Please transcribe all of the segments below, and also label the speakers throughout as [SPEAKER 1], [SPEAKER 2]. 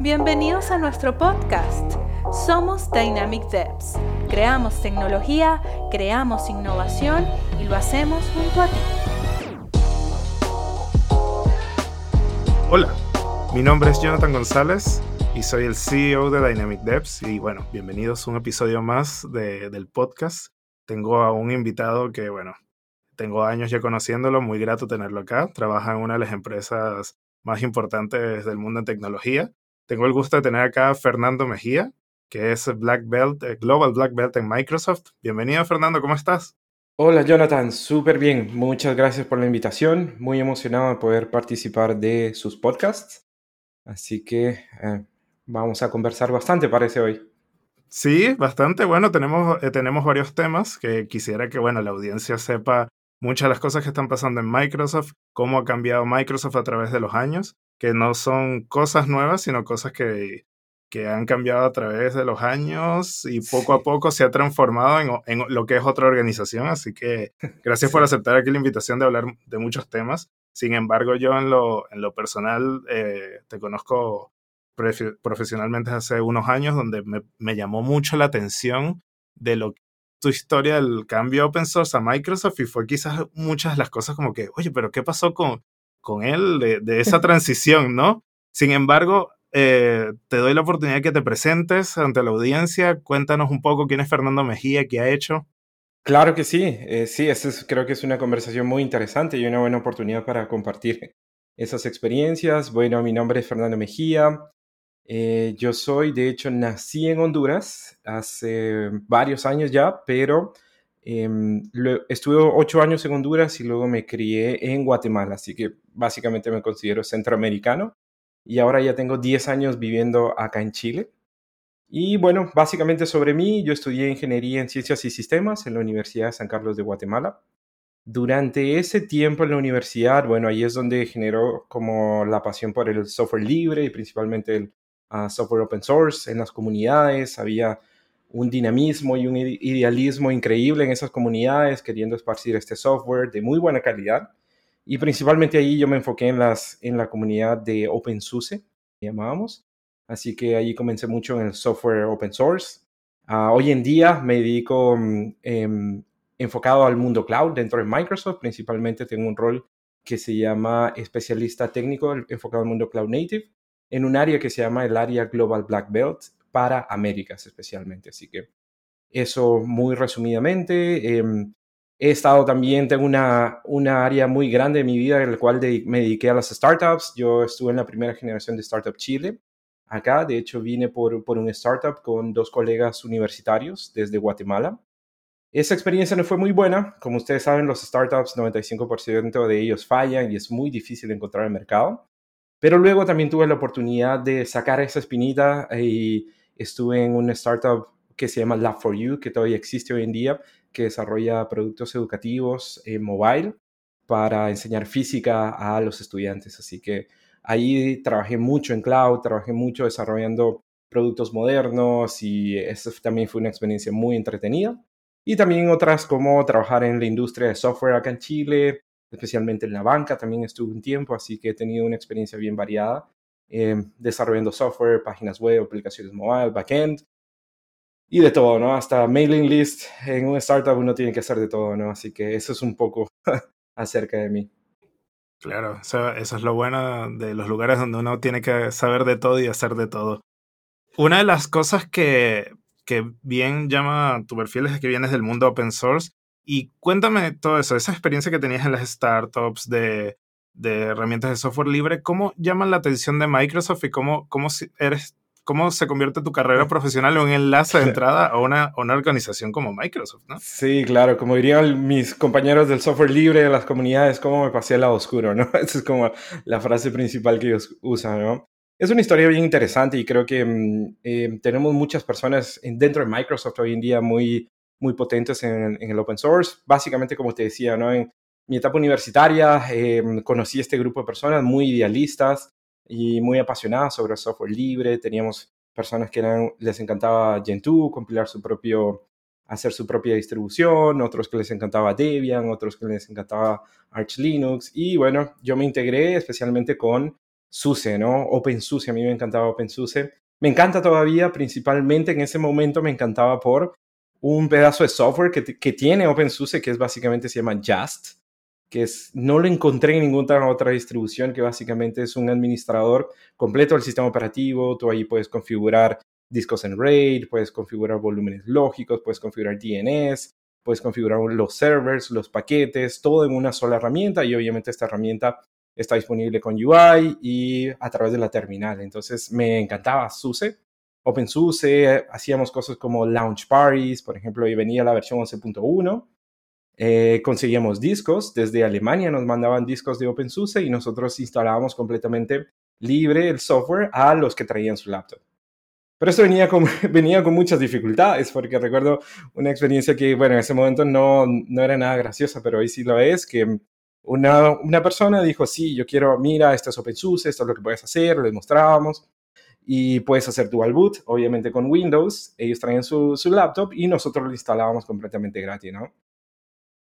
[SPEAKER 1] Bienvenidos a nuestro podcast. Somos Dynamic Devs. Creamos tecnología, creamos innovación y lo hacemos junto a ti.
[SPEAKER 2] Hola, mi nombre es Jonathan González y soy el CEO de Dynamic Devs y bueno, bienvenidos a un episodio más del podcast. Tengo a un invitado que bueno, tengo años ya conociéndolo, muy grato tenerlo acá. Trabaja en una de las empresas más importantes del mundo en tecnología. Tengo el gusto de tener acá a Fernando Mejía, que es Black Belt, eh, Global Black Belt en Microsoft. Bienvenido, Fernando, ¿cómo estás?
[SPEAKER 3] Hola, Jonathan, súper bien. Muchas gracias por la invitación. Muy emocionado de poder participar de sus podcasts. Así que eh, vamos a conversar bastante, parece hoy.
[SPEAKER 2] Sí, bastante. Bueno, tenemos, eh, tenemos varios temas que quisiera que, bueno, la audiencia sepa muchas de las cosas que están pasando en Microsoft, cómo ha cambiado Microsoft a través de los años que no son cosas nuevas, sino cosas que, que han cambiado a través de los años y poco a poco se ha transformado en, en, lo que es otra organización. Así que gracias por aceptar aquí la invitación de hablar de muchos temas. Sin embargo, yo en lo, en lo personal eh, te conozco profesionalmente hace unos años, donde me, me, llamó mucho la atención de lo tu historia del cambio open source a Microsoft y fue quizás muchas de las cosas como que, oye, pero ¿qué pasó con, con él de, esa transición, ¿no? Sin embargo, eh, te doy la oportunidad de que te presentes ante la audiencia. Cuéntanos un poco quién es Fernando Mejía, qué ha hecho.
[SPEAKER 3] Claro que sí, eh, sí, es, creo que es una conversación muy interesante y una buena oportunidad para compartir esas experiencias. Bueno, mi nombre es Fernando Mejía. Eh, yo soy, de hecho, nací en Honduras hace varios años ya, pero Em, estuve ocho años en Honduras y luego me crié en Guatemala, así que básicamente me considero centroamericano. Y ahora ya tengo 10 años viviendo acá en Chile. Y bueno, básicamente sobre mí, yo estudié ingeniería en ciencias y sistemas en la Universidad de San Carlos de Guatemala. Durante ese tiempo en la universidad, bueno, ahí es donde generó como la pasión por el software libre y principalmente el ah, software open source en las comunidades. Había un dinamismo y un idealismo increíble en esas comunidades, queriendo esparcir este software de muy buena calidad. Y principalmente ahí yo me enfoqué en, las, en la comunidad de OpenSUSE, llamábamos. Así que ahí comencé mucho en el software open source. Hoy en día me dedico um, enfocado al mundo cloud dentro de Microsoft. Principalmente tengo un rol que se llama especialista técnico enfocado al mundo cloud native en un área que se llama el área Global Black Belt para Américas especialmente. Así que eso muy resumidamente. Em, he estado también, tengo una, una área muy grande de mi vida en la cual me dediqué a las startups. Yo estuve en la primera generación de Startup Chile. Acá, de hecho, vine por, por un startup con dos colegas universitarios desde Guatemala. Esa experiencia no fue muy buena. Como ustedes saben, los startups, 95% de ellos fallan y es muy difícil encontrar el mercado. Pero luego también tuve la oportunidad de sacar esa espinita y estuve en una startup que se llama Lab4U, que todavía existe hoy en día, que desarrolla productos educativos en mobile para enseñar física a los estudiantes. Así que ahí trabajé mucho en cloud, trabajé mucho desarrollando productos modernos y eso también fue una experiencia muy entretenida. Y también otras como trabajar en la industria de software acá en Chile, especialmente en la banca, también estuve un tiempo, así que he tenido una experiencia bien variada eh, desarrollando software, páginas web, aplicaciones mobile, backend y de todo, ¿no? Hasta mailing list. En una startup uno tiene que hacer de todo, ¿no? Así que eso es un poco acerca de mí.
[SPEAKER 2] Claro, eso, eso es lo bueno de los lugares donde uno tiene que saber de todo y hacer de todo. Una de las cosas que, que bien llama tu perfil es que vienes del mundo open source. Y cuéntame todo eso, esa experiencia que tenías en las startups de de herramientas de software libre, ¿cómo llaman la atención de Microsoft y cómo, cómo, eres, cómo se convierte tu carrera profesional en un enlace de entrada a una, una organización como Microsoft? ¿no?
[SPEAKER 3] Sí, claro, como dirían mis compañeros del software libre de las comunidades, cómo me pasé al lado oscuro, ¿no? Esa es como la frase principal que ellos usan, ¿no? Es una historia bien interesante y creo que mm, eh, tenemos muchas personas dentro de Microsoft hoy en día muy, muy potentes en, en, el open source. Básicamente, como te decía, ¿no? En, mi etapa universitaria eh, conocí este grupo de personas muy idealistas y muy apasionadas sobre el software libre. Teníamos personas que eran, les encantaba Gentoo, compilar su propio, hacer su propia distribución, otros que les encantaba Debian, otros que les encantaba Arch Linux. Y bueno, yo me integré especialmente con SUSE, ¿no? OpenSUSE, a mí me encantaba OpenSUSE. Me encanta todavía, principalmente en ese momento me encantaba por un pedazo de software que, que tiene OpenSUSE, que es básicamente se llama Just, que es, no lo encontré en ninguna otra distribución, que básicamente es un administrador completo del sistema operativo. Tú ahí puedes configurar discos en RAID, puedes configurar volúmenes lógicos, puedes configurar DNS, puedes configurar los servers, los paquetes, todo en una sola herramienta y obviamente esta herramienta está disponible con UI y a través de la terminal. Entonces me encantaba SUSE, OpenSUSE, hacíamos cosas como launch parties, por ejemplo, y venía la versión 11.1. Eh, conseguíamos discos, desde Alemania nos mandaban discos de OpenSUSE y nosotros instalábamos completamente libre el software a los que traían su laptop. Pero esto venía con, venía con muchas dificultades, porque recuerdo una experiencia que, bueno, en ese momento no, no era nada graciosa, pero hoy sí lo es, que una, una persona dijo, sí, yo quiero, mira, esto es OpenSUSE, esto es lo que puedes hacer, les mostrábamos, y puedes hacer dual boot, obviamente con Windows, ellos traían su, su laptop y nosotros lo instalábamos completamente gratis, ¿no?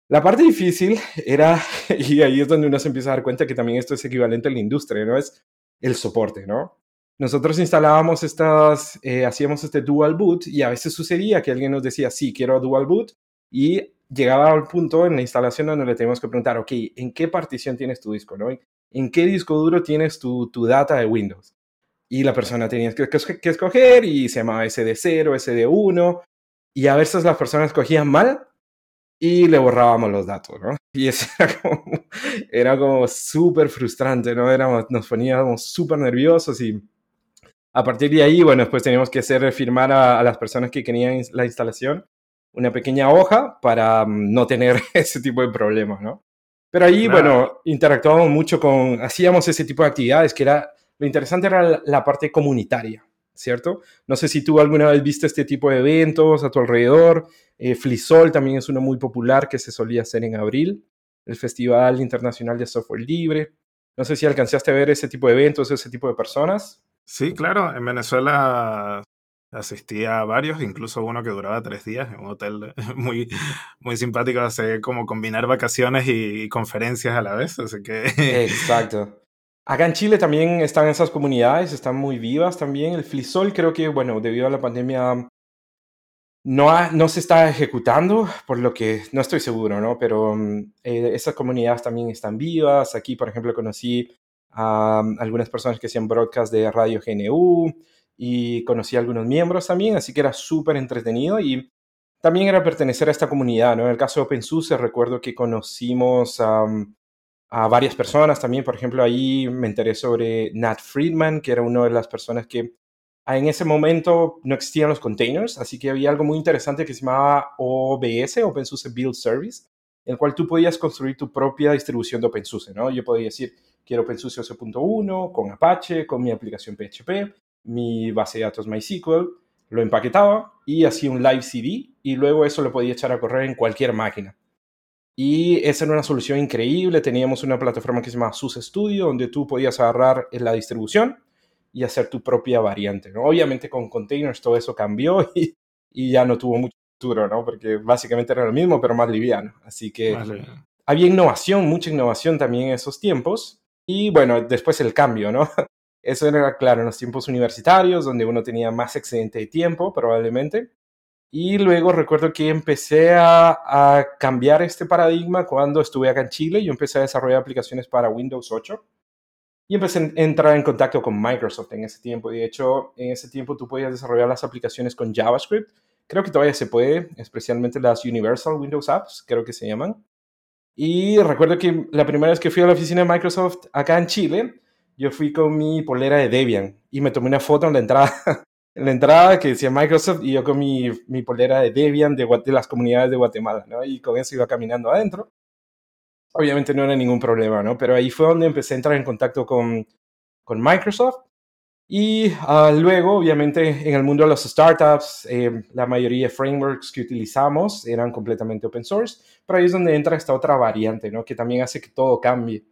[SPEAKER 3] La parte difícil era, y ahí es donde uno se empieza a dar cuenta que también esto es equivalente a la industria, ¿no? Es el soporte, ¿no? nosotros instalábamos estas, eh, hacíamos este dual boot y a veces sucedía que alguien nos decía, sí, quiero dual boot y llegaba al punto en la instalación donde le teníamos que preguntar, ok, ¿en qué partición tienes tu disco? ¿no? ¿En qué disco duro tienes tu, tu data de Windows? Y la persona tenía que, que, escoger y se llamaba SD0, SD1 y a veces las personas escogían mal y le borrábamos los datos, ¿no? Y eso era como, era como súper frustrante, ¿no? Éramos, nos poníamos súper nerviosos y a partir de ahí, bueno, después teníamos que hacer firmar a, las personas que querían la instalación una pequeña hoja para mm, no tener ese tipo de problemas, ¿no? Pero ahí, bueno, interactuábamos mucho con, hacíamos ese tipo de actividades, que era, lo interesante era la, parte comunitaria, ¿cierto? No sé si tú alguna vez viste este tipo de eventos a tu alrededor. Eh, Flisol también es uno muy popular que se solía hacer en abril, el Festival Internacional de Software Libre. No sé si alcanzaste a ver ese tipo de eventos, ese tipo de personas.
[SPEAKER 2] Sí, claro, en Venezuela asistía a varios, incluso uno que duraba tres días en un hotel muy, muy simpático, hace como combinar vacaciones y, conferencias a la vez, así que...
[SPEAKER 3] Exacto. Acá en Chile también están esas comunidades, están muy vivas también. El Flisol creo que, bueno, debido a la pandemia no, no se está ejecutando, por lo que no estoy seguro, ¿no? Pero mm, eh, esas comunidades también están vivas. Aquí, por ejemplo, conocí a algunas personas que hacían broadcast de Radio GNU y conocí a algunos miembros también, así que era súper entretenido y también era pertenecer a esta comunidad, ¿no? En el caso de OpenSUSE recuerdo que conocimos a varias personas también, por ejemplo, ahí me enteré sobre Nat Friedman, que era una de las personas que en ese momento no existían los containers, así que había algo muy interesante que se llamaba OBS, OpenSUSE Build Service, en el cual tú podías construir tu propia distribución de OpenSUSE, ¿no? Yo podía decir, quiero OpenSUSE 8.1 con Apache, con mi aplicación PHP, mi base de datos MySQL, lo empaquetaba y hacía un live CD y luego eso lo podía echar a correr en cualquier máquina. Y esa era una solución increíble. Teníamos una plataforma que se llama SUSE Studio, donde tú podías agarrar la distribución y hacer tu propia variante. ¿no? Obviamente con containers todo eso cambió y, y ya no tuvo mucho futuro, ¿no? porque básicamente era lo mismo, pero más liviano. Así que había innovación, mucha innovación también en esos tiempos. Y bueno, después el cambio, ¿no? Eso era claro en los tiempos universitarios, donde uno tenía más excedente de tiempo, probablemente. Y luego recuerdo que empecé a, cambiar este paradigma cuando estuve acá en Chile. Yo empecé a desarrollar aplicaciones para Windows 8 y empecé a entrar en contacto con Microsoft en ese tiempo. De hecho, en ese tiempo tú podías desarrollar las aplicaciones con JavaScript. Creo que todavía se puede, especialmente las Universal Windows Apps, creo que se llaman. Y recuerdo que la primera vez que fui a la oficina de Microsoft acá en Chile, yo fui con mi polera de Debian y me tomé una foto en la entrada, en la entrada que decía Microsoft y yo con mi, mi polera de Debian de, de, las comunidades de Guatemala, ¿no? Y con eso iba caminando adentro. Obviamente no era ningún problema, ¿no? Pero ahí fue donde empecé a entrar en contacto con, con Microsoft y ah, luego, obviamente, en el mundo de los startups, eh, la mayoría de frameworks que utilizamos eran completamente open source, pero ahí es donde entra esta otra variante, ¿no? Que también hace que todo cambie,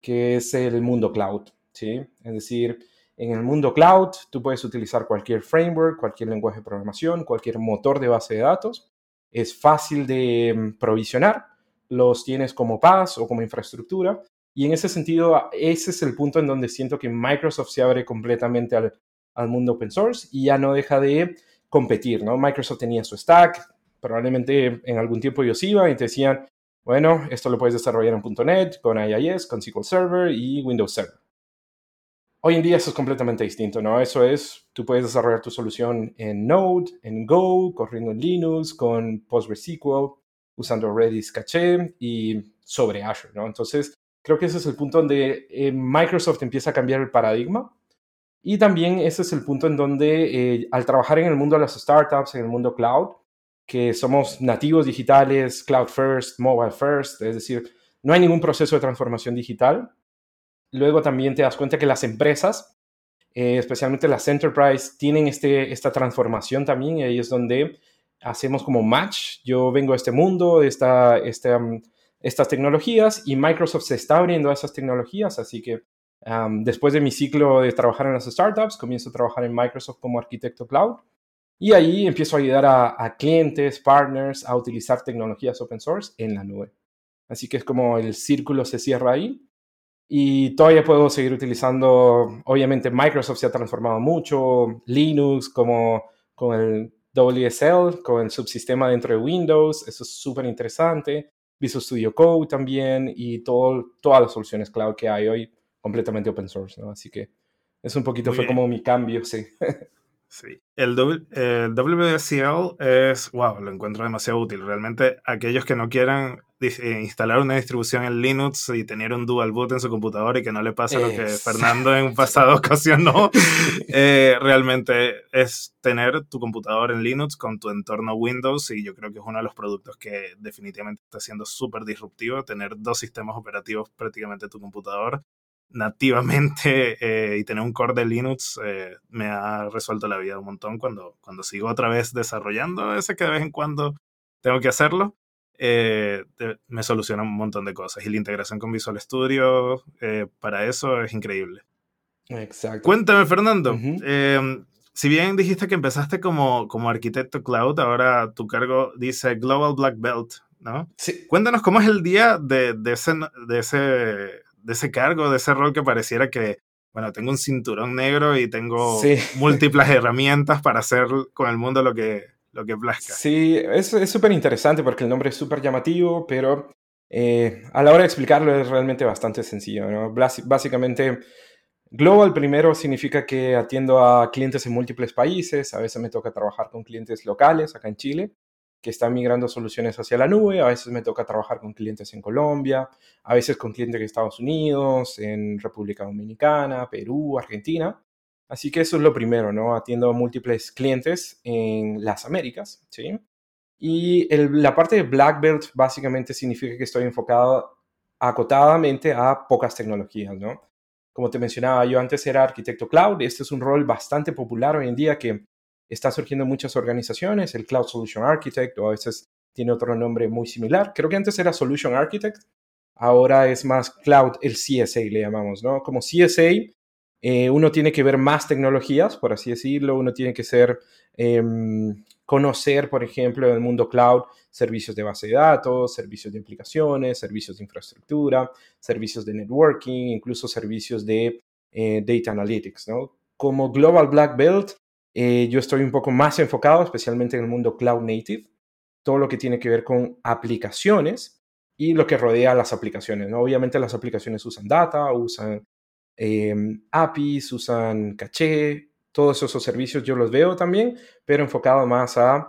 [SPEAKER 3] que es el mundo cloud, ¿sí? Es decir, en el mundo cloud tú puedes utilizar cualquier framework, cualquier lenguaje de programación, cualquier motor de base de datos. Es fácil de mm, provisionar, los tienes como PaaS o como infraestructura Y en ese sentido, ese es el punto en donde siento que Microsoft se abre completamente al, al mundo open source y ya no deja de competir, ¿no? Microsoft tenía su stack, probablemente en algún tiempo ellos iban y te decían, bueno, esto lo puedes desarrollar en .NET, con IIS, con SQL Server y Windows Server. Hoy en día eso es completamente distinto, ¿no? Eso es, tú puedes desarrollar tu solución en Node, en Go, corriendo en Linux, con PostgreSQL, usando Redis Caché y sobre Azure, ¿no? Entonces, creo que ese es el punto donde eh, Microsoft empieza a cambiar el paradigma y también ese es el punto en donde eh, al trabajar en el mundo de las startups, en el mundo cloud, que somos nativos digitales, cloud first, mobile first, es decir, no hay ningún proceso de transformación digital. Luego también te das cuenta que las empresas, eh, especialmente las enterprise, tienen este, esta transformación también y ahí es donde hacemos como match. Yo vengo a este mundo, esta, este, estas tecnologías y Microsoft se está abriendo a esas tecnologías, así que después de mi ciclo de trabajar en las startups, comienzo a trabajar en Microsoft como arquitecto cloud y ahí empiezo a ayudar a, clientes, partners a utilizar tecnologías open source en la nube. Así que es como el círculo se cierra ahí. Y todavía puedo seguir utilizando, obviamente Microsoft se ha transformado mucho, Linux como con el WSL, con el subsistema dentro de Windows, eso es súper interesante. Visual Studio Code también y todo, todas las soluciones cloud que hay hoy completamente open source, ¿no? Así que es un poquito, fue como mi cambio, sí.
[SPEAKER 2] Sí. El, WSL es, wow, lo encuentro demasiado útil. Realmente aquellos que no quieran instalar una distribución en Linux y tener un dual boot en su computadora y que no le pase lo que Fernando en un pasado ocasionó, eh, realmente es tener tu computador en Linux con tu entorno Windows y yo creo que es uno de los productos que definitivamente está siendo súper disruptivo, tener dos sistemas operativos prácticamente en tu computador nativamente eh, y tener un core de Linux eh, me ha resuelto la vida un montón cuando, cuando sigo otra vez desarrollando ese que de vez en cuando tengo que hacerlo. Eh, me soluciona un montón de cosas y la integración con Visual Studio para eso es increíble.
[SPEAKER 3] Exacto.
[SPEAKER 2] Cuéntame, Fernando. Em, si bien dijiste que empezaste como, como arquitecto cloud, ahora tu cargo dice Global Black Belt, ¿no?
[SPEAKER 3] Sí.
[SPEAKER 2] Cuéntanos cómo es el día de, de ese, de ese de ese cargo, de ese rol que pareciera que, bueno, tengo un cinturón negro y tengo múltiples herramientas para hacer con el mundo lo que, lo que plazca.
[SPEAKER 3] Sí, es súper interesante porque el nombre es súper llamativo, pero eh, a la hora de explicarlo es realmente bastante sencillo. ¿no? Básicamente, Global primero significa que atiendo a clientes en múltiples países, a veces me toca trabajar con clientes locales acá en Chile que están migrando soluciones hacia la nube. A veces me toca trabajar con clientes en Colombia, a veces con clientes en Estados Unidos, en República Dominicana, Perú, Argentina. Así que eso es lo primero, ¿no? Atiendo a múltiples clientes en las Américas, ¿sí? Y la parte de Black Belt básicamente significa que estoy enfocado acotadamente a pocas tecnologías, ¿no? Como te mencionaba, yo antes era arquitecto cloud. Este es un rol bastante popular hoy en día que está surgiendo en muchas organizaciones, el Cloud Solution Architect o a veces tiene otro nombre muy similar. Creo que antes era Solution Architect, ahora es más Cloud, el CSA le llamamos, ¿no? Como CSA, eh, uno tiene que ver más tecnologías, por así decirlo, uno tiene que ser, em, conocer, por ejemplo, en el mundo cloud, servicios de base de datos, servicios de aplicaciones, servicios de infraestructura, servicios de networking, incluso servicios de eh, data analytics, ¿no? Como Global Black Belt, eh, yo estoy un poco más enfocado, especialmente en el mundo cloud native, todo lo que tiene que ver con aplicaciones y lo que rodea las aplicaciones. ¿no? Obviamente las aplicaciones usan data, usan em, APIs, usan caché, todos esos servicios yo los veo también, pero enfocado más a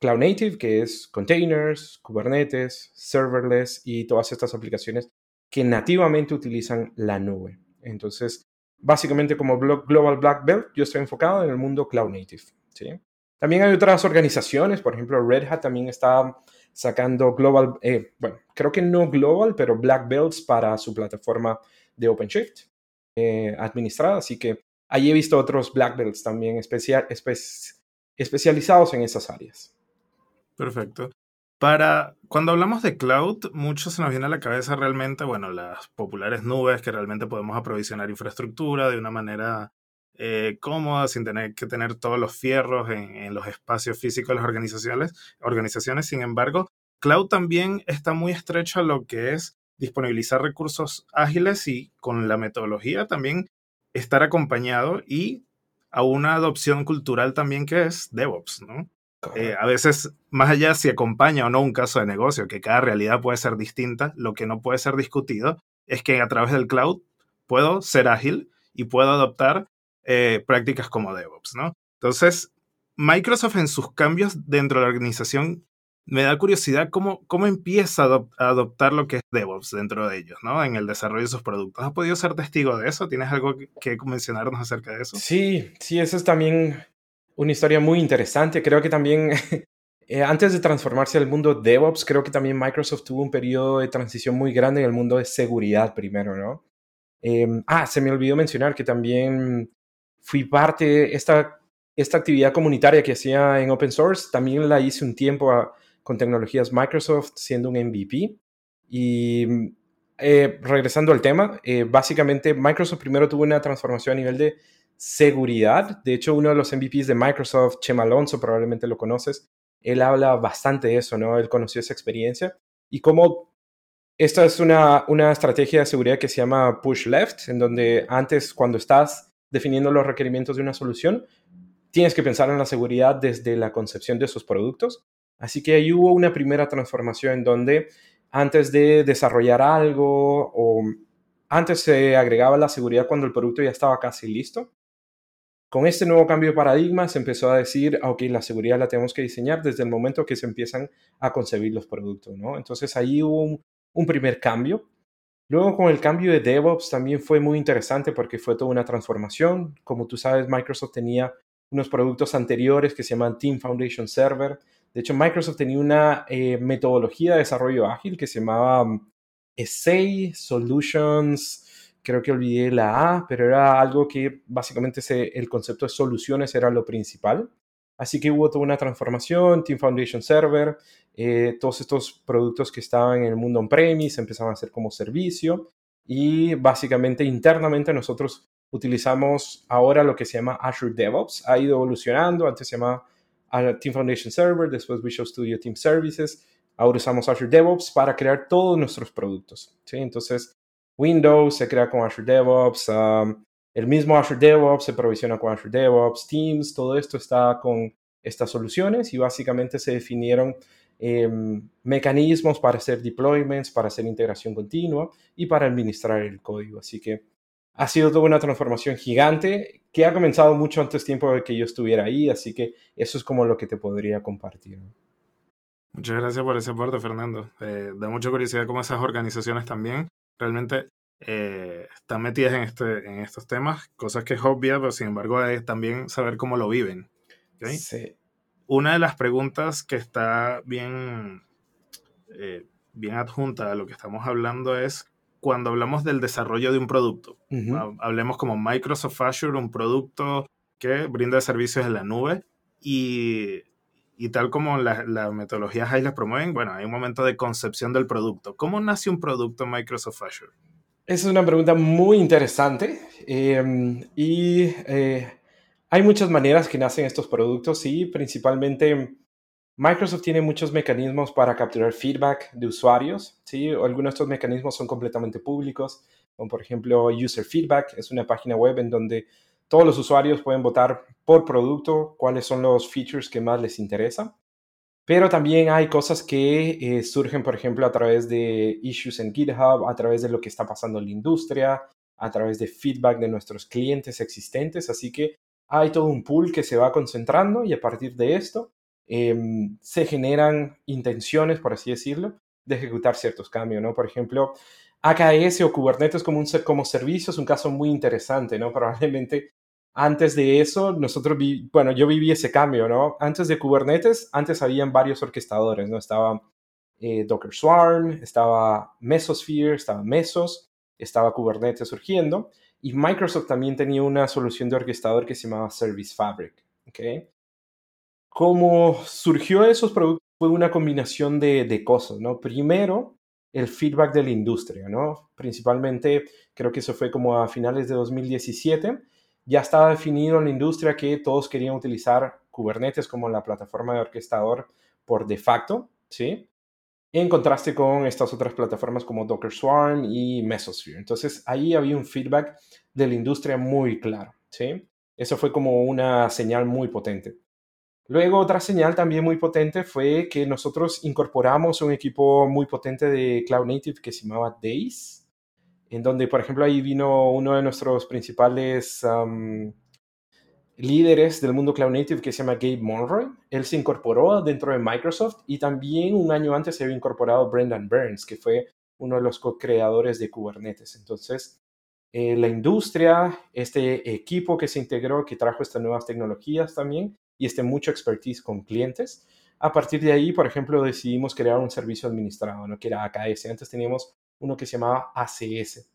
[SPEAKER 3] cloud native, que es containers, Kubernetes, serverless y todas estas aplicaciones que nativamente utilizan la nube. Entonces, básicamente como Global Black Belt, yo estoy enfocado en el mundo Cloud Native. ¿sí? También hay otras organizaciones, por ejemplo, Red Hat también está sacando Global, eh, bueno, creo que no Global, pero Black Belts para su plataforma de OpenShift eh, administrada. Así que ahí he visto otros Black Belts también especial, especializados en esas áreas.
[SPEAKER 2] Perfecto. Para cuando hablamos de cloud, mucho se nos viene a la cabeza realmente, bueno, las populares nubes que realmente podemos aprovisionar infraestructura de una manera eh, cómoda, sin tener que tener todos los fierros en, los espacios físicos de las organizaciones, organizaciones. Sin embargo, cloud también está muy estrecho a lo que es disponibilizar recursos ágiles y con la metodología también estar acompañado y a una adopción cultural también que es DevOps, ¿no? Eh, a veces, más allá si acompaña o no un caso de negocio, que cada realidad puede ser distinta, lo que no puede ser discutido es que a través del cloud puedo ser ágil y puedo adoptar eh, prácticas como DevOps, ¿no? Entonces, Microsoft en sus cambios dentro de la organización me da curiosidad cómo, cómo empieza a, adoptar lo que es DevOps dentro de ellos, ¿no? En el desarrollo de sus productos. ¿Has podido ser testigo de eso? ¿Tienes algo que, mencionarnos acerca de eso?
[SPEAKER 3] Sí, sí, eso es también una historia muy interesante. Creo que también, eh, antes de transformarse al mundo DevOps, creo que también Microsoft tuvo un periodo de transición muy grande en el mundo de seguridad primero, ¿no? Em, ah, se me olvidó mencionar que también fui parte, esta, esta actividad comunitaria que hacía en open source, también la hice un tiempo a, con tecnologías Microsoft siendo un MVP. Y eh, regresando al tema, eh, básicamente Microsoft primero tuvo una transformación a nivel de seguridad. De hecho, uno de los MVPs de Microsoft, Chema Alonso, probablemente lo conoces, él habla bastante de eso, ¿no? Él conoció esa experiencia y cómo esta es una, una estrategia de seguridad que se llama push left, en donde antes, cuando estás definiendo los requerimientos de una solución, tienes que pensar en la seguridad desde la concepción de esos productos Así que ahí hubo una primera transformación en donde antes de desarrollar algo o antes se agregaba la seguridad cuando el producto ya estaba casi listo. Con este nuevo cambio de paradigma se empezó a decir, ah, ok, la seguridad la tenemos que diseñar desde el momento que se empiezan a concebir los productos, ¿no? Entonces ahí hubo un, un primer cambio. Luego con el cambio de DevOps también fue muy interesante porque fue toda una transformación. Como tú sabes, Microsoft tenía unos productos anteriores que se llaman Team Foundation Server, de hecho, Microsoft tenía una eh, metodología de desarrollo ágil que se llamaba um, Essay Solutions, creo que olvidé la A, pero era algo que básicamente el concepto de soluciones era lo principal. Así que hubo toda una transformación, Team Foundation Server, eh, todos estos productos que estaban en el mundo on-premise empezaban a ser como servicio y básicamente internamente nosotros utilizamos ahora lo que se llama Azure DevOps. Ha ido evolucionando, antes se llamaba a Team Foundation Server, después Visual Studio Team Services. Ahora usamos Azure DevOps para crear todos nuestros productos. ¿sí? Entonces, Windows se crea con Azure DevOps, um, el mismo Azure DevOps se provisiona con Azure DevOps, Teams, todo esto está con estas soluciones y básicamente se definieron em, mecanismos para hacer deployments, para hacer integración continua y para administrar el código. Así que ha sido toda una transformación gigante que ha comenzado mucho antes tiempo de que yo estuviera ahí, así que eso es como lo que te podría compartir.
[SPEAKER 2] Muchas gracias por ese aporte, Fernando. Eh, da mucha curiosidad cómo esas organizaciones también realmente eh, están metidas en, este, en estos temas, cosas que es obvia, pero sin embargo es también saber cómo lo viven.
[SPEAKER 3] Sí.
[SPEAKER 2] Una de las preguntas que está bien, eh, bien adjunta a lo que estamos hablando es cuando hablamos del desarrollo de un producto. Hablemos como Microsoft Azure, un producto que brinda servicios en la nube y, y tal como las la metodologías ahí las promueven, bueno, hay un momento de concepción del producto. ¿Cómo nace un producto Microsoft Azure?
[SPEAKER 3] Esa es una pregunta muy interesante em, y eh, hay muchas maneras que nacen estos productos y principalmente Microsoft tiene muchos mecanismos para capturar feedback de usuarios, ¿sí? Algunos de estos mecanismos son completamente públicos, como por ejemplo User Feedback, es una página web en donde todos los usuarios pueden votar por producto cuáles son los features que más les interesan. Pero también hay cosas que eh, surgen, por ejemplo, a través de issues en GitHub, a través de lo que está pasando en la industria, a través de feedback de nuestros clientes existentes. Así que hay todo un pool que se va concentrando y a partir de esto Em, se generan intenciones, por así decirlo, de ejecutar ciertos cambios, ¿no? Por ejemplo, AKS o Kubernetes como, un, como servicio es un caso muy interesante, ¿no? Probablemente antes de eso, nosotros, bueno, yo viví ese cambio, ¿no? Antes de Kubernetes, antes habían varios orquestadores, ¿no? Estaba eh, Docker Swarm, estaba Mesosphere, estaba Mesos, estaba Kubernetes surgiendo, y Microsoft también tenía una solución de orquestador que se llamaba Service Fabric, ¿ok? Cómo surgió esos productos fue una combinación de, cosas, ¿no? Primero, el feedback de la industria, ¿no? Principalmente, creo que eso fue como a finales de 2017, ya estaba definido en la industria que todos querían utilizar Kubernetes como la plataforma de orquestador por de facto, ¿sí? en contraste con estas otras plataformas como Docker Swarm y Mesosphere. Entonces ahí había un feedback de la industria muy claro, ¿sí? Eso fue como una señal muy potente. Luego otra señal también muy potente fue que nosotros incorporamos un equipo muy potente de Cloud Native que se llamaba Days, en donde por ejemplo ahí vino uno de nuestros principales líderes del mundo Cloud Native que se llama Gabe Monroy. Él se incorporó dentro de Microsoft y también un año antes se había incorporado Brendan Burns, que fue uno de los co-creadores de Kubernetes. Entonces, eh, la industria, este equipo que se integró, que trajo estas nuevas tecnologías también y este mucho expertise con clientes. A partir de ahí, por ejemplo, decidimos crear un servicio administrado, ¿no? que era AKS. Antes teníamos uno que se llamaba ACS.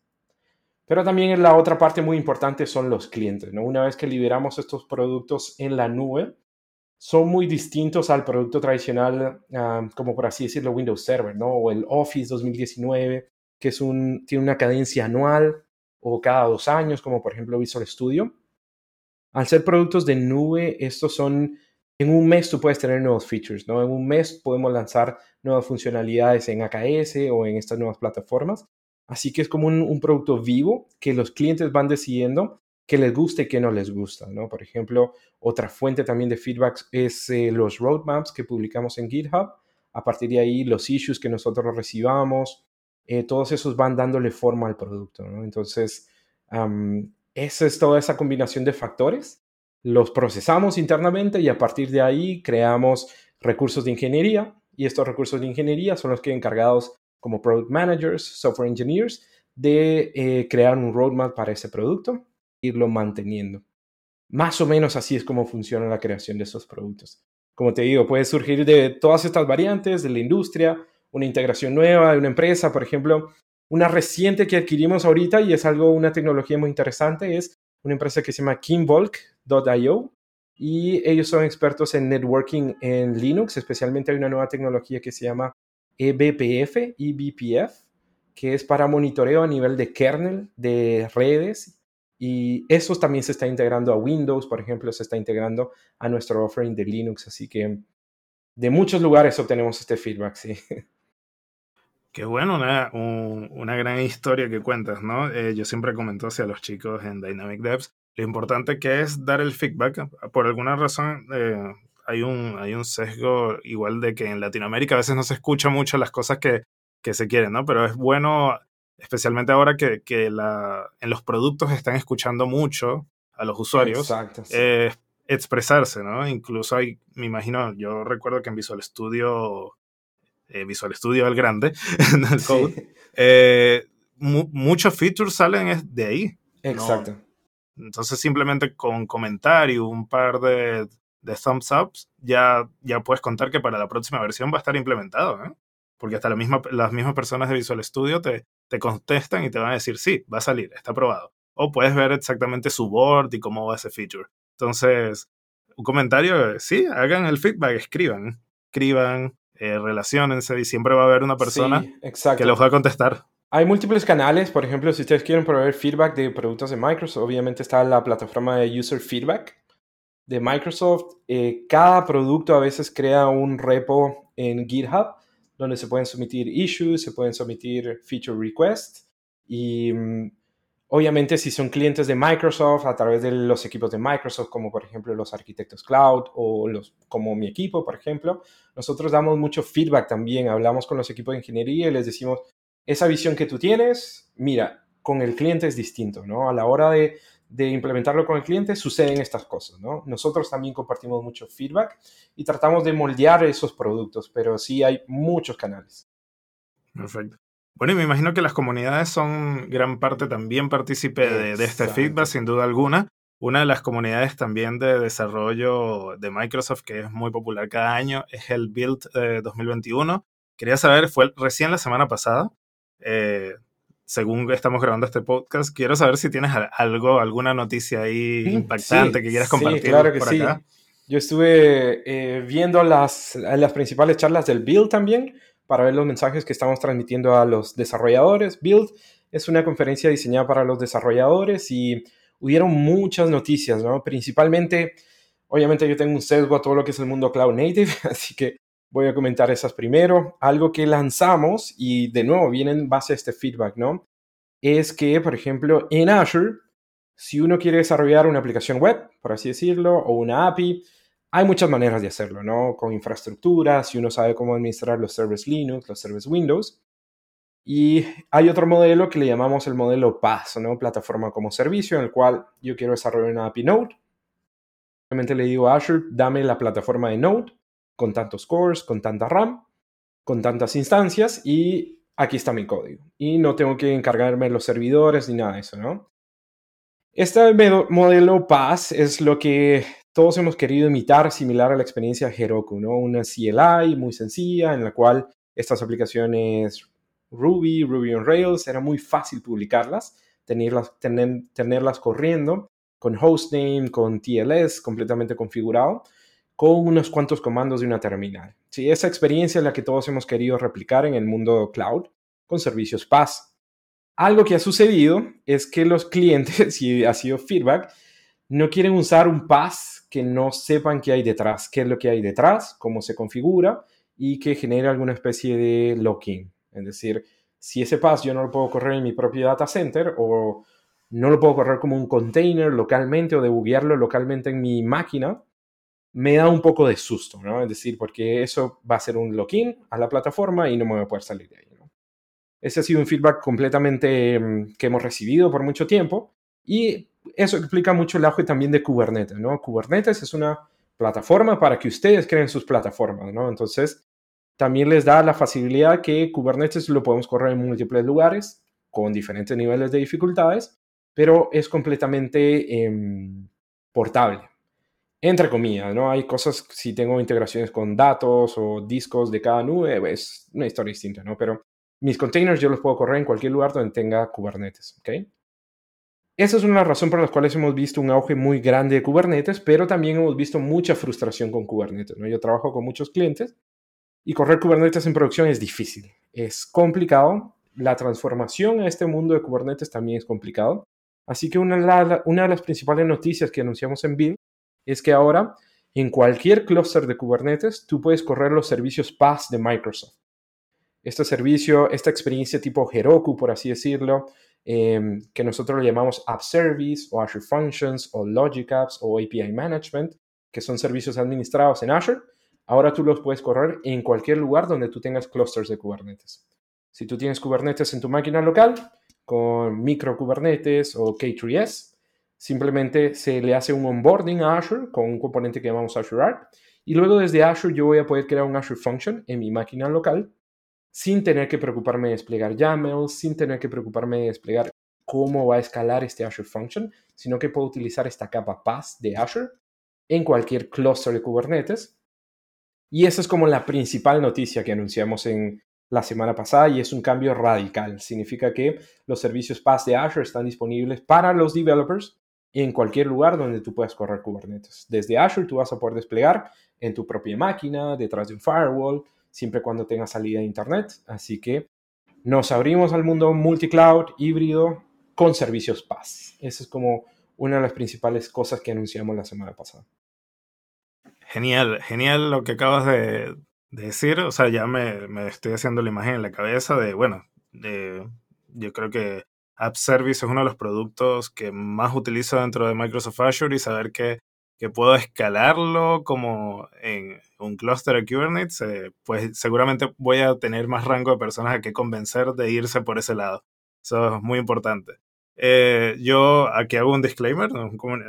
[SPEAKER 3] Pero también la otra parte muy importante son los clientes. ¿no? Una vez que liberamos estos productos en la nube, son muy distintos al producto tradicional, ah, como por así decirlo, Windows Server, ¿no? O el Office 2019, que es un, tiene una cadencia anual o cada dos años, como por ejemplo Visual Studio. Al ser productos de nube, estos son, en un mes tú puedes tener nuevos features, ¿no? En un mes podemos lanzar nuevas funcionalidades en AKS o en estas nuevas plataformas. Así que es como un, producto vivo que los clientes van decidiendo que les guste y que no les gusta, ¿no? Por ejemplo, otra fuente también de feedback es eh, los roadmaps que publicamos en GitHub. A partir de ahí, los issues que nosotros recibamos, eh, todos esos van dándole forma al producto, ¿no? Entonces, esa es toda esa combinación de factores. Los procesamos internamente y a partir de ahí creamos recursos de ingeniería y estos recursos de ingeniería son los que encargados como product managers, software engineers, de eh, crear un roadmap para ese producto, irlo manteniendo. Más o menos así es como funciona la creación de esos productos. Como te digo, puede surgir de todas estas variantes, de la industria, una integración nueva de una empresa, por ejemplo, una reciente que adquirimos ahorita y es algo, una tecnología muy interesante, es una empresa que se llama Kimbolk.io y ellos son expertos en networking en Linux, especialmente hay una nueva tecnología que se llama eBPF, eBPF, que es para monitoreo a nivel de kernel de redes y eso también se está integrando a Windows, por ejemplo, se está integrando a nuestro offering de Linux, así que de muchos lugares obtenemos este feedback, sí.
[SPEAKER 2] Qué bueno, una, una gran historia que cuentas, ¿no? Eh, yo siempre comento hacia los chicos en Dynamic Devs lo importante que es dar el feedback. Por alguna razón, eh, hay un, hay un sesgo igual de que en Latinoamérica a veces no se escucha mucho las cosas que, que se quieren, ¿no? Pero es bueno, especialmente ahora que, que la, en los productos están escuchando mucho a los usuarios, eh, expresarse, ¿no? Incluso hay, me imagino, yo recuerdo que en Visual Studio, eh, Visual Studio el grande, en el code, eh, muchos features salen de ahí.
[SPEAKER 3] Exacto.
[SPEAKER 2] Entonces simplemente con comentario, un par de de thumbs ups, ya, ya puedes contar que para la próxima versión va a estar implementado, ¿eh? Porque hasta la misma, las mismas personas de Visual Studio te, te contestan y te van a decir, sí, va a salir, está aprobado. O puedes ver exactamente su board y cómo va ese feature. Entonces, un comentario, sí, hagan el feedback, escriban, escriban, eh, relacionense y siempre va a haber una persona que los va a contestar.
[SPEAKER 3] Hay múltiples canales, por ejemplo, si ustedes quieren proveer feedback de productos de Microsoft, obviamente está la plataforma de User Feedback, de Microsoft, eh, cada producto a veces crea un repo en GitHub donde se pueden someter issues, se pueden someter feature requests y mm, obviamente si son clientes de Microsoft a través de los equipos de Microsoft, como por ejemplo los arquitectos cloud o los, como mi equipo, por ejemplo, nosotros damos mucho feedback también, hablamos con los equipos de ingeniería y les decimos, esa visión que tú tienes, mira, con el cliente es distinto, ¿no? A la hora de de implementarlo con el cliente, suceden estas cosas, ¿no? Nosotros también compartimos mucho feedback y tratamos de moldear esos productos, pero sí hay muchos canales.
[SPEAKER 2] Perfecto. Bueno, y me imagino que las comunidades son gran parte también partícipe de, este feedback, sin duda alguna. Una de las comunidades también de desarrollo de Microsoft que es muy popular cada año es el Build 2021. Eh, Quería saber, fue recién la semana pasada. Eh, según estamos grabando este podcast, quiero saber si tienes algo, alguna noticia ahí impactante que quieras compartir.
[SPEAKER 3] Sí, claro que sí. Yo estuve eh, viendo las, las principales charlas del Build también para ver los mensajes que estamos transmitiendo a los desarrolladores. Build es una conferencia diseñada para los desarrolladores y hubieron muchas noticias, ¿no? Principalmente, obviamente yo tengo un sesgo a todo lo que es el mundo cloud native, así que Voy a comentar esas primero. Algo que lanzamos y de nuevo viene en base a este feedback, ¿no? Es que, por ejemplo, en Azure, si uno quiere desarrollar una aplicación web, por así decirlo, o una API, hay muchas maneras de hacerlo, ¿no? Con infraestructura, si uno sabe cómo administrar los servers Linux, los servers Windows. Y hay otro modelo que le llamamos el modelo PaaS, ¿no? Plataforma como servicio, en el cual yo quiero desarrollar una API Node. Simplemente le digo a Azure, dame la plataforma de Node con tantos cores, con tanta RAM, con tantas instancias y aquí está mi código. Y no tengo que encargarme de los servidores ni nada de eso, ¿no? Este modelo PaaS es lo que todos hemos querido imitar, similar a la experiencia Heroku, ¿no? Una CLI muy sencilla en la cual estas aplicaciones Ruby, Ruby on Rails, era muy fácil publicarlas, tenerlas, tenerlas corriendo con hostname, con TLS completamente configurado con unos cuantos comandos de una terminal. Sí, esa experiencia es la que todos hemos querido replicar en el mundo cloud con servicios PaaS. Algo que ha sucedido es que los clientes, y ha sido feedback, no quieren usar un PaaS que no sepan qué hay detrás, qué es lo que hay detrás, cómo se configura y que genere alguna especie de locking. Es decir, si ese PaaS yo no lo puedo correr en mi propio data center o no lo puedo correr como un container localmente o debuguearlo localmente en mi máquina, me da un poco de susto, ¿no? Es decir, porque eso va a ser un login a la plataforma y no me voy a poder salir de ahí, ¿no? Ese ha sido un feedback completamente mm, que hemos recibido por mucho tiempo y eso explica mucho el auge también de Kubernetes, ¿no? Kubernetes es una plataforma para que ustedes creen sus plataformas, ¿no? Entonces, también les da la facilidad que Kubernetes lo podemos correr en múltiples lugares con diferentes niveles de dificultades, pero es completamente em, portable entre comillas, ¿no? Hay cosas, si tengo integraciones con datos o discos de cada nube, es una historia distinta, ¿no? Pero mis containers yo los puedo correr en cualquier lugar donde tenga Kubernetes, ¿ok? Esa es una razón por la cual hemos visto un auge muy grande de Kubernetes, pero también hemos visto mucha frustración con Kubernetes. Yo trabajo con muchos clientes y correr Kubernetes en producción es difícil, es complicado. La transformación a este mundo de Kubernetes también es complicado. Así que una, de las principales noticias que anunciamos en Build es que ahora en cualquier clúster de Kubernetes tú puedes correr los servicios PaaS de Microsoft. Este servicio, esta experiencia tipo Heroku, por así decirlo, em, que nosotros lo llamamos App Service o Azure Functions o Logic Apps o API Management, que son servicios administrados en Azure, ahora tú los puedes correr en cualquier lugar donde tú tengas clusters de Kubernetes. Si tú tienes Kubernetes en tu máquina local, con micro Kubernetes o K3S, Simplemente se le hace un onboarding a Azure con un componente que llamamos Azure Arc y luego desde Azure yo voy a poder crear un Azure Function en mi máquina local sin tener que preocuparme de desplegar YAML, sin tener que preocuparme de desplegar cómo va a escalar este Azure Function, sino que puedo utilizar esta capa PaaS de Azure en cualquier cluster de Kubernetes. Y esa es como la principal noticia que anunciamos en la semana pasada y es un cambio radical. Significa que los servicios PaaS de Azure están disponibles para los developers en cualquier lugar donde tú puedas correr Kubernetes. Desde Azure tú vas a poder desplegar en tu propia máquina, detrás de un firewall, siempre cuando tengas salida de Internet. Así que nos abrimos al mundo multicloud, híbrido, con servicios PaaS. Esa es como una de las principales cosas que anunciamos la semana pasada.
[SPEAKER 2] Genial, genial lo que acabas de, decir. O sea, ya me, me, estoy haciendo la imagen en la cabeza de, bueno, de, yo creo que App Service es uno de los productos que más utilizo dentro de Microsoft Azure y saber que, que puedo escalarlo como en un clúster de Kubernetes, eh, pues seguramente voy a tener más rango de personas a que convencer de irse por ese lado. Eso es muy importante. Eh, yo aquí hago un disclaimer,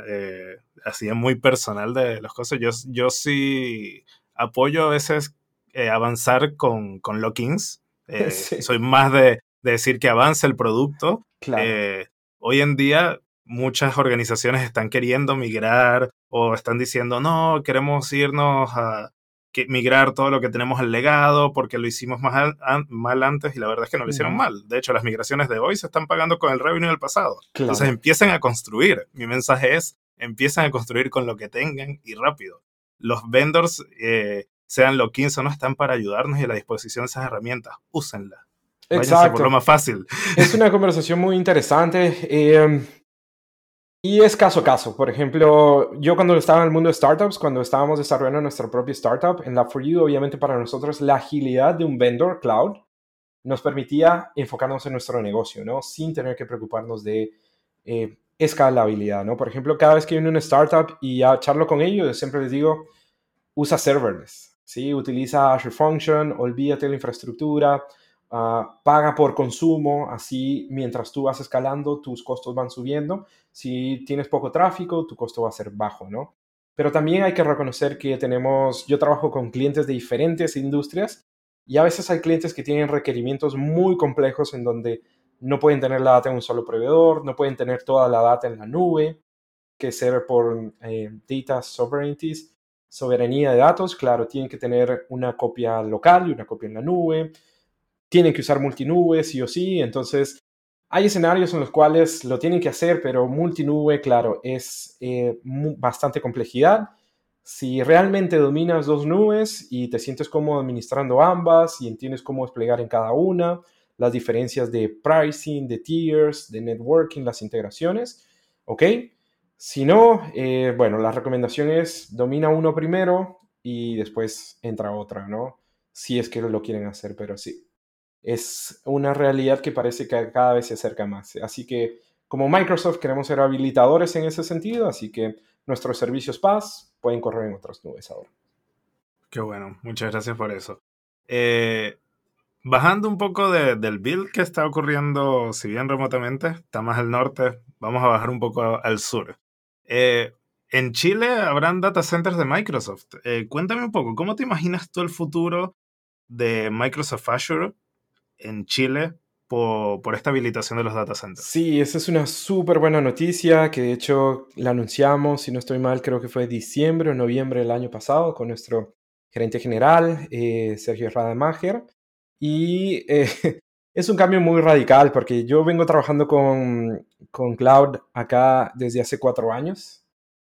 [SPEAKER 2] eh, así muy personal de las cosas. Yo, yo sí apoyo a veces avanzar con, con lock-ins. Soy más de, de decir que avance el producto. Eh, hoy en día muchas organizaciones están queriendo migrar o están diciendo, no, queremos irnos a migrar todo lo que tenemos al legado porque lo hicimos mal, mal antes y la verdad es que no lo hicieron mal. De hecho, las migraciones de hoy se están pagando con el revenue del pasado. Entonces empiecen a construir. Mi mensaje es, empiezan a construir con lo que tengan y rápido. Los vendors, eh, sean lo 15 o no, están para ayudarnos y a la disposición de esas herramientas. Úsenlas. Exacto. por lo más fácil.
[SPEAKER 3] Es una conversación muy interesante. Eh, Y es caso a caso. Por ejemplo, yo cuando estaba en el mundo de startups, cuando estábamos desarrollando nuestra propia startup, en Lab4U, obviamente para nosotros la agilidad de un vendor cloud nos permitía enfocarnos en nuestro negocio, ¿no? Sin tener que preocuparnos de eh, escalabilidad, ¿no? Por ejemplo, cada vez que viene una startup y ya charlo con ellos, siempre les digo, usa serverless, ¿sí? Utiliza Azure Function, olvídate de la infraestructura, Ah, paga por consumo, así mientras tú vas escalando, tus costos van subiendo. Si tienes poco tráfico, tu costo va a ser bajo, ¿no? Pero también hay que reconocer que tenemos, yo trabajo con clientes de diferentes industrias y a veces hay clientes que tienen requerimientos muy complejos en donde no pueden tener la data en un solo proveedor, no pueden tener toda la data en la nube, que ser por eh, data sovereignties, soberanía de datos, claro, tienen que tener una copia local y una copia en la nube tienen que usar multinube sí o sí, entonces hay escenarios en los cuales lo tienen que hacer, pero multinube, claro, es eh, bastante complejidad. Si realmente dominas dos nubes y te sientes cómodo administrando ambas y entiendes cómo desplegar en cada una, las diferencias de pricing, de tiers, de networking, las integraciones, ¿ok? Si no, eh, bueno, la recomendación es domina uno primero y después entra otra, ¿no? Si es que lo quieren hacer, pero sí es una realidad que parece que cada vez se acerca más. Así que como Microsoft queremos ser habilitadores en ese sentido, así que nuestros servicios PaaS pueden correr en otras nubes ahora.
[SPEAKER 2] Qué bueno, muchas gracias por eso. Eh, bajando un poco del build que está ocurriendo, si bien remotamente, está más al norte, vamos a bajar un poco al sur. Eh, en Chile habrán data centers de Microsoft. Eh, cuéntame un poco, ¿cómo te imaginas tú el futuro de Microsoft Azure en Chile por, esta habilitación de los data centers.
[SPEAKER 3] Sí, esa es una súper buena noticia que de hecho la anunciamos, si no estoy mal, creo que fue diciembre o noviembre del año pasado con nuestro gerente general, eh, Sergio Rademacher. Y eh, es un cambio muy radical porque yo vengo trabajando con, con cloud acá desde hace cuatro años.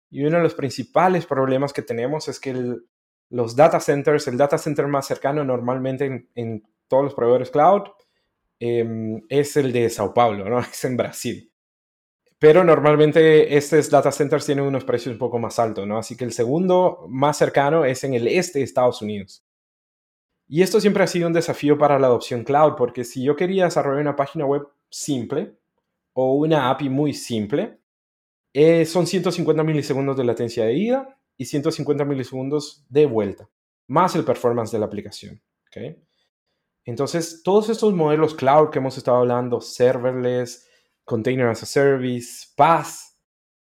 [SPEAKER 3] Y uno de los principales problemas que tenemos es que los data centers, el data center más cercano normalmente en todos los proveedores cloud, em, es el de Sao Paulo, ¿no? Es en Brasil. Pero normalmente estos data centers tienen unos precios un poco más altos, ¿no? Así que el segundo más cercano es en el este de Estados Unidos. Y esto siempre ha sido un desafío para la adopción cloud, porque si yo quería desarrollar una página web simple o una API muy simple, eh, son 150 milisegundos de latencia de ida y 150 milisegundos de vuelta, más el performance de la aplicación. ¿okay? Entonces, todos estos modelos cloud que hemos estado hablando, serverless, container as a service, PaaS,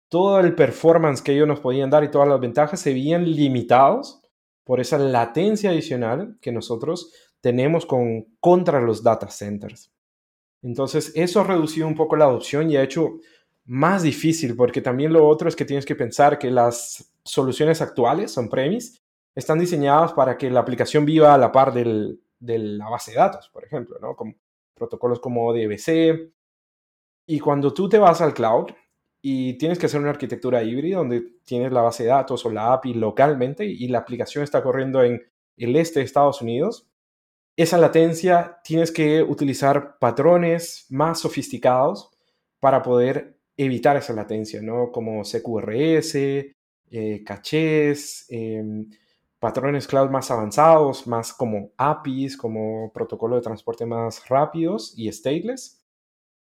[SPEAKER 3] todo el performance que ellos nos podían dar y todas las ventajas se veían limitados por esa latencia adicional que nosotros tenemos con, contra los data centers. Entonces, eso ha reducido un poco la adopción y ha hecho más difícil, porque también lo otro es que tienes que pensar que las soluciones actuales, son premise, están diseñadas para que la aplicación viva a la par del, de la base de datos, por ejemplo, ¿no? Como protocolos como DBC. Y cuando tú te vas al cloud y tienes que hacer una arquitectura híbrida donde tienes la base de datos o la API localmente y la aplicación está corriendo en el este de Estados Unidos, esa latencia tienes que utilizar patrones más sofisticados para poder evitar esa latencia, ¿no? Como CQRS, eh, cachés, em, patrones cloud más avanzados, más como APIs, como protocolo de transporte más rápidos y stateless,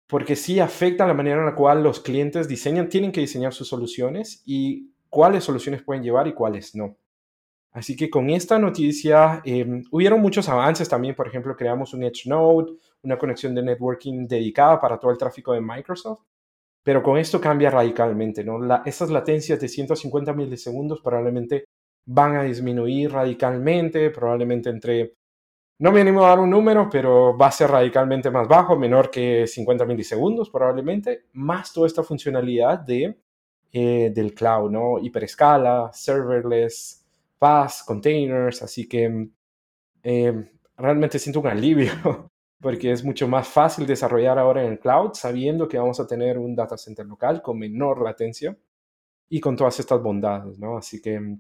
[SPEAKER 3] porque sí afecta la manera en la cual los clientes diseñan, tienen que diseñar sus soluciones y cuáles soluciones pueden llevar y cuáles no. Así que con esta noticia eh, hubieron muchos avances también, por ejemplo, creamos un Edge Node, una conexión de networking dedicada para todo el tráfico de Microsoft, pero con esto cambia radicalmente, ¿no? esas latencias de 150 milisegundos probablemente van a disminuir radicalmente, probablemente entre, no me animo a dar un número, pero va a ser radicalmente más bajo, menor que 50 milisegundos probablemente, más toda esta funcionalidad de, eh, del cloud, ¿no? Hiperescala, serverless, PaaS, containers, así que eh, realmente siento un alivio porque es mucho más fácil desarrollar ahora en el cloud sabiendo que vamos a tener un data center local con menor latencia y con todas estas bondades, ¿no? Así que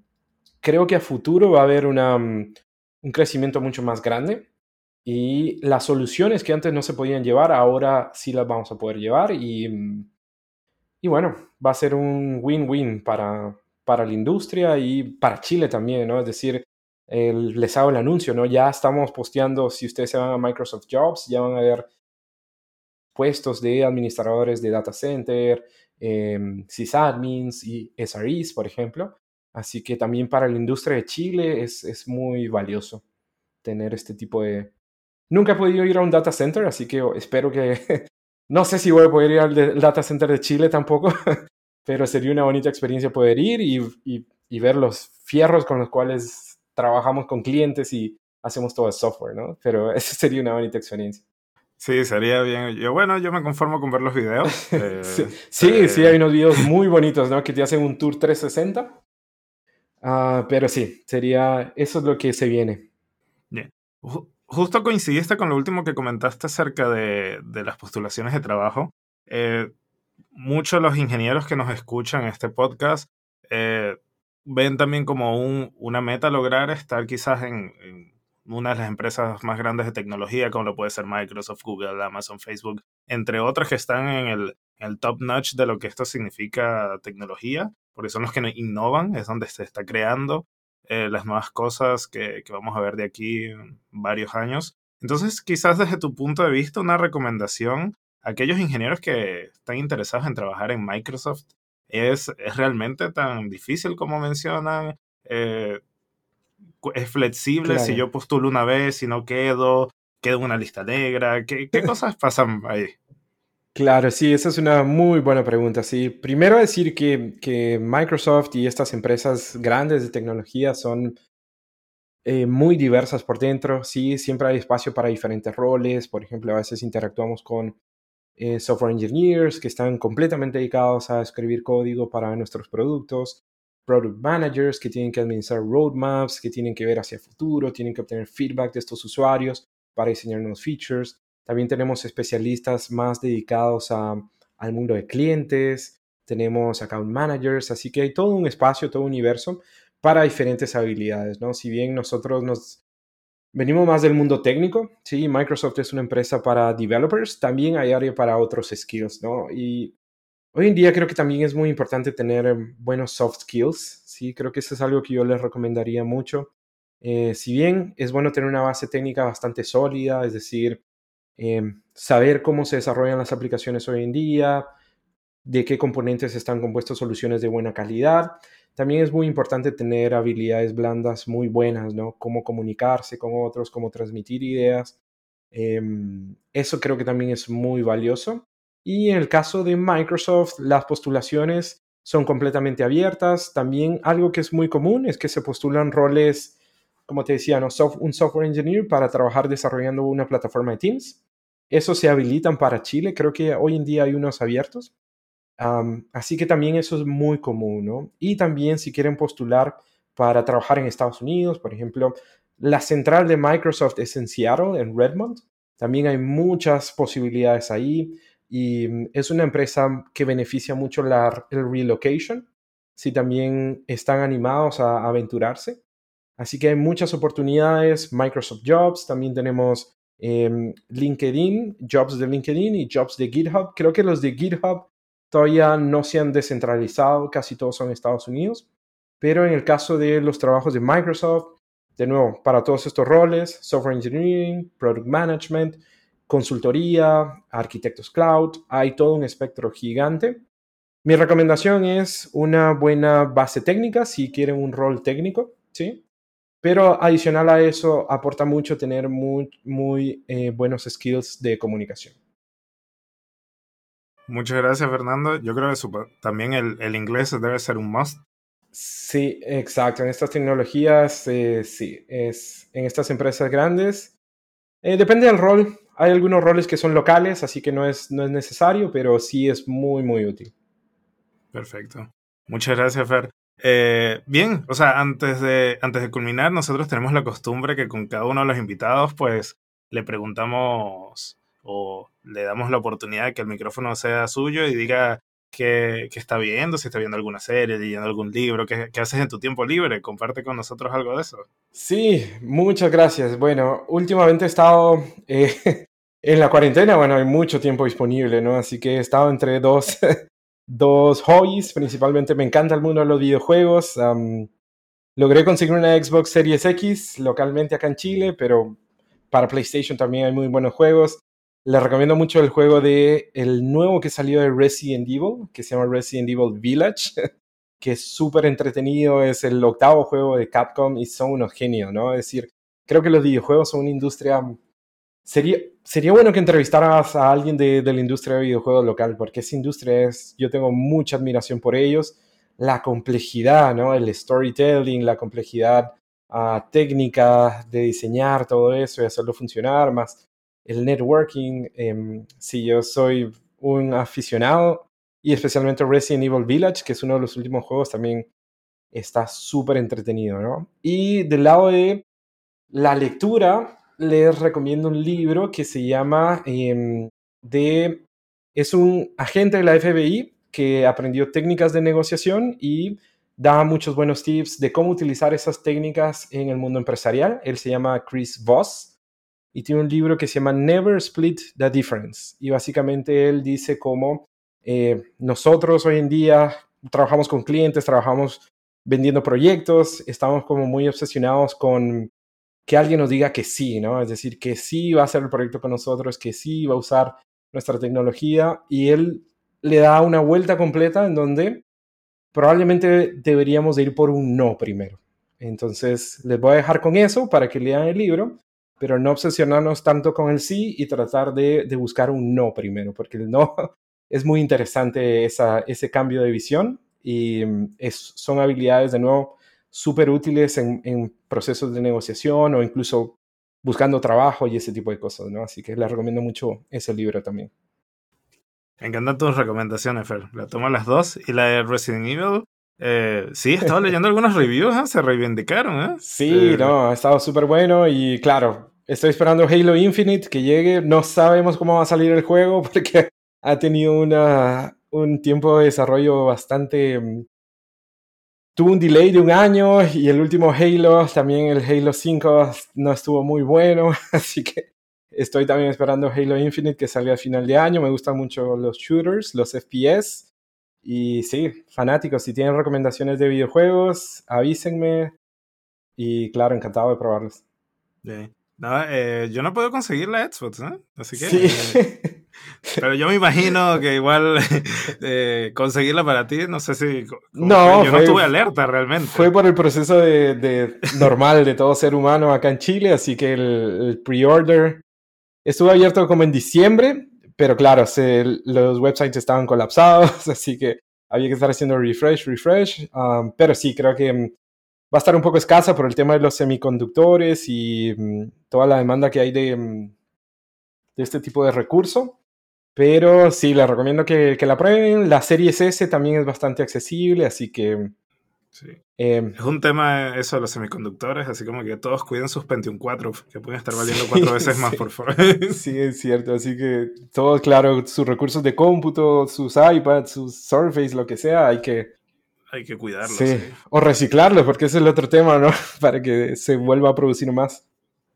[SPEAKER 3] creo que a futuro va a haber mm, un crecimiento mucho más grande y las soluciones que antes no se podían llevar, ahora sí las vamos a poder llevar y, mm, Y bueno, va a ser un win-win para, para la industria y para Chile también, ¿no? Es decir, les hago el anuncio, ¿no? Ya estamos posteando, si ustedes se van a Microsoft Jobs, ya van a ver puestos de administradores de data center, eh, sysadmins y SREs, por ejemplo. Así que también para la industria de Chile es, es muy valioso tener este tipo de... Nunca he podido ir a un data center, así que espero que... no sé si voy a poder ir al data center de Chile tampoco, pero sería una bonita experiencia poder ir y, y, y, ver los fierros con los cuales trabajamos con clientes y hacemos todo el software, ¿no? Pero esa sería una bonita experiencia.
[SPEAKER 2] Sí, sería bien. Yo, bueno, yo me conformo con ver los videos.
[SPEAKER 3] Eh, sí, sí, hay unos videos muy bonitos, ¿no? Que te hacen un tour 360 Ah, pero sí, sería, eso es lo que se viene.
[SPEAKER 2] Bien. Justo coincidiste con lo último que comentaste acerca de, las postulaciones de trabajo. Eh, muchos de los ingenieros que nos escuchan en este podcast eh, ven también como un, una meta lograr estar quizás en, en, una de las empresas más grandes de tecnología, como lo puede ser Microsoft, Google, Amazon, Facebook, entre otras que están en el, en el top notch de lo que esto significa tecnología porque son los que innovan, es donde se está creando eh, las nuevas cosas que, que, vamos a ver de aquí en varios años. Entonces, quizás desde tu punto de vista, una recomendación a aquellos ingenieros que están interesados en trabajar en Microsoft, ¿es, es realmente tan difícil como mencionan? Eh, ¿Es flexible si yo postulo una vez y no quedo? ¿Quedo en una lista negra? ¿Qué, qué cosas pasan ahí?
[SPEAKER 3] Claro, sí, esa es una muy buena pregunta. Sí, primero decir que, que Microsoft y estas empresas grandes de tecnología son eh, muy diversas por dentro. Sí, siempre hay espacio para diferentes roles. Por ejemplo, a veces interactuamos con eh, software engineers que están completamente dedicados a escribir código para nuestros productos. Product managers que tienen que administrar roadmaps, que tienen que ver hacia el futuro, tienen que obtener feedback de estos usuarios para diseñar nuevos features. También tenemos especialistas más dedicados al mundo de clientes, tenemos account managers, así que hay todo un espacio, todo un universo para diferentes habilidades, ¿no? Si bien nosotros nos venimos más del mundo técnico, sí, Microsoft es una empresa para developers, también hay área para otros skills, ¿no? Y hoy en día creo que también es muy importante tener buenos soft skills, sí, creo que eso es algo que yo les recomendaría mucho. Eh, si bien es bueno tener una base técnica bastante sólida, es decir, Em, saber cómo se desarrollan las aplicaciones hoy en día, de qué componentes están compuestos soluciones de buena calidad. También es muy importante tener habilidades blandas muy buenas, ¿no? Cómo comunicarse con otros, cómo transmitir ideas. Em, eso creo que también es muy valioso. Y en el caso de Microsoft, las postulaciones son completamente abiertas. También algo que es muy común es que se postulan roles, como te decía, ¿no? un software engineer para trabajar desarrollando una plataforma de Teams. Eso se habilitan para Chile. Creo que hoy en día hay unos abiertos. así que también eso es muy común, ¿no? Y también si quieren postular para trabajar en Estados Unidos, por ejemplo, la central de Microsoft es en Seattle, en Redmond. También hay muchas posibilidades ahí y mm, es una empresa que beneficia mucho la, el relocation, si también están animados a aventurarse. Así que hay muchas oportunidades. Microsoft Jobs, también tenemos Em, LinkedIn, jobs de LinkedIn y jobs de GitHub. Creo que los de GitHub todavía no se han descentralizado, casi todos son Estados Unidos. Pero en el caso de los trabajos de Microsoft, de nuevo, para todos estos roles, software engineering, product management, consultoría, arquitectos cloud, hay todo un espectro gigante. Mi recomendación es una buena base técnica si quieren un rol técnico, ¿sí? Pero adicional a eso, aporta mucho tener muy, muy eh, buenos skills de comunicación.
[SPEAKER 2] Muchas gracias, Fernando. Yo creo que también el, el, inglés debe ser un must.
[SPEAKER 3] Sí, exacto. En estas tecnologías, eh, sí. Es, en estas empresas grandes, eh, depende del rol. Hay algunos roles que son locales, así que no es, no es necesario, pero sí es muy, muy útil.
[SPEAKER 2] Perfecto. Muchas gracias, Fer. Eh, bien, o sea, antes de, antes de culminar, nosotros tenemos la costumbre que con cada uno de los invitados, pues le preguntamos o le damos la oportunidad que el micrófono sea suyo y diga qué, está viendo, si está viendo alguna serie, leyendo algún libro, qué, qué, haces en tu tiempo libre. Comparte con nosotros algo de eso.
[SPEAKER 3] Sí, muchas gracias. Bueno, últimamente he estado eh, en la cuarentena, bueno, hay mucho tiempo disponible, ¿no? Así que he estado entre dos, dos hobbies, principalmente me encanta el mundo de los videojuegos. logré conseguir una Xbox Series X localmente acá en Chile, pero para PlayStation también hay muy buenos juegos. Les recomiendo mucho el juego de el nuevo que salió de Resident Evil, que se llama Resident Evil Village, que es súper entretenido, es el octavo juego de Capcom y son unos genios, ¿no? Es decir, creo que los videojuegos son una industria... Sería, sería bueno que entrevistaras a alguien de, de la industria de videojuegos local, porque esa industria es, yo tengo mucha admiración por ellos, la complejidad, ¿no? El storytelling, la complejidad uh, técnica de diseñar todo eso y hacerlo funcionar, más el networking. Eh, sí, yo soy un aficionado y especialmente Resident Evil Village, que es uno de los últimos juegos, también está súper entretenido, ¿no? Y del lado de la lectura, les recomiendo un libro que se llama em, de... Es un agente de la FBI que aprendió técnicas de negociación y da muchos buenos tips de cómo utilizar esas técnicas en el mundo empresarial. Él se llama Chris Voss y tiene un libro que se llama Never Split the Difference. Y básicamente él dice cómo eh, nosotros hoy en día trabajamos con clientes, trabajamos vendiendo proyectos, estamos como muy obsesionados con que alguien nos diga que sí, ¿no? Es decir, que sí va a hacer el proyecto con nosotros, que sí va a usar nuestra tecnología y él le da una vuelta completa en donde probablemente deberíamos de ir por un no primero. Entonces, les voy a dejar con eso para que lean el libro pero no obsesionarnos tanto con el sí y tratar de, buscar un no primero, porque el no es muy interesante ese cambio de visión y mm, son habilidades de nuevo súper útiles en, procesos de negociación o incluso buscando trabajo y ese tipo de cosas, ¿no? Así que les recomiendo mucho ese libro también.
[SPEAKER 2] Me encantan tus recomendaciones, Fer. La tomo las dos y la de Resident Evil. Eh, sí, estaba leyendo algunos reviews, ¿eh? se reivindicaron. ¿eh?
[SPEAKER 3] Sí, no, ha estado súper bueno y claro, Estoy esperando Halo Infinite que llegue. No sabemos cómo va a salir el juego porque ha tenido una, un tiempo de desarrollo bastante... Tuvo un delay de un año y el último Halo, también el Halo 5 no estuvo muy bueno, así que estoy también esperando Halo Infinite que salga a final de año. Me gustan mucho los shooters, los FPS. Y sí, fanáticos, si tienen recomendaciones de videojuegos, avísenme. Y claro, encantado de probarlos.
[SPEAKER 2] No, eh, yo no puedo conseguir la Xbox, ¿no? Así que. Eh, pero yo me imagino que igual eh, conseguirla para ti, no sé si.
[SPEAKER 3] No,
[SPEAKER 2] yo no estuve alerta realmente.
[SPEAKER 3] Fue por el proceso de, normal de todo ser humano acá en Chile, así que el, pre-order estuvo abierto como en diciembre, pero claro, los websites estaban colapsados, así que había que estar haciendo refresh, refresh. Um, pero sí, creo que va a estar un poco escasa por el tema de los semiconductores y mm, toda la demanda que hay de, mm, de, este tipo de recurso. Pero sí, les recomiendo que, que, la prueben. La serie S también es bastante accesible, así que...
[SPEAKER 2] Sí. Em, es un tema eso de los semiconductores, así como que todos cuiden sus Pentium 4, que pueden estar valiendo cuatro veces más, por favor.
[SPEAKER 3] sí, es cierto, así que todos, claro, sus recursos de cómputo, sus iPads, sus Surface, lo que sea, hay que
[SPEAKER 2] hay que cuidarlos.
[SPEAKER 3] Sí. o reciclarlos, porque ese es el otro tema, ¿no? Para que se vuelva a producir más.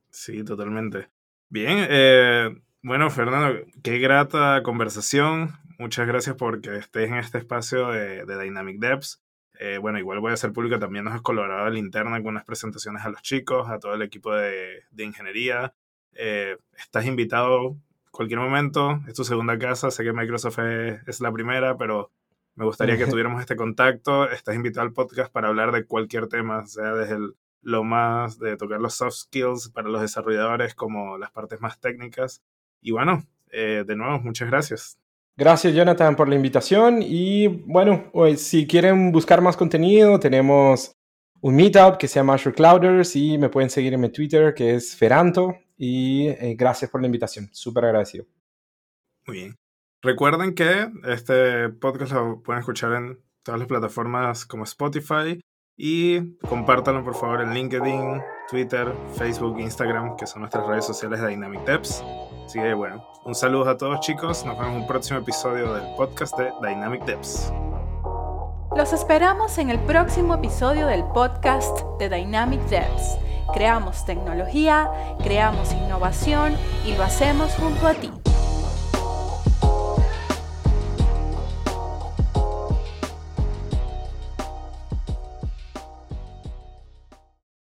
[SPEAKER 2] Sí, totalmente. Bien, eh, bueno, Fernando, qué grata conversación. Muchas gracias porque estés en este espacio de, Dynamic Devs. Eh, bueno, igual voy a hacer público también nos has colaborado al interno con unas presentaciones a los chicos, a todo el equipo de, ingeniería. Eh, estás invitado cualquier momento, es tu segunda casa, sé que Microsoft es la primera, pero me gustaría que tuviéramos este contacto. Estás invitado al podcast para hablar de cualquier tema, sea desde lo más de tocar los soft skills para los desarrolladores como las partes más técnicas. Y bueno, eh, de nuevo, muchas gracias.
[SPEAKER 3] Gracias Jonathan por la invitación y bueno, si quieren buscar más contenido, tenemos un meetup que se llama Azure Clouders y me pueden seguir en mi Twitter que es Feranto y eh, gracias por la invitación, súper agradecido.
[SPEAKER 2] Muy bien. Recuerden que este podcast lo pueden escuchar en todas las plataformas como Spotify y compártanlo por favor en LinkedIn, Twitter, Facebook, Instagram, que son nuestras redes sociales de Dynamic Devs. Así que bueno, un saludo a todos chicos, nos vemos en un próximo episodio del podcast de Dynamic Devs.
[SPEAKER 1] Los esperamos en el próximo episodio del podcast de Dynamic Devs. Creamos tecnología, creamos innovación y lo hacemos junto a ti.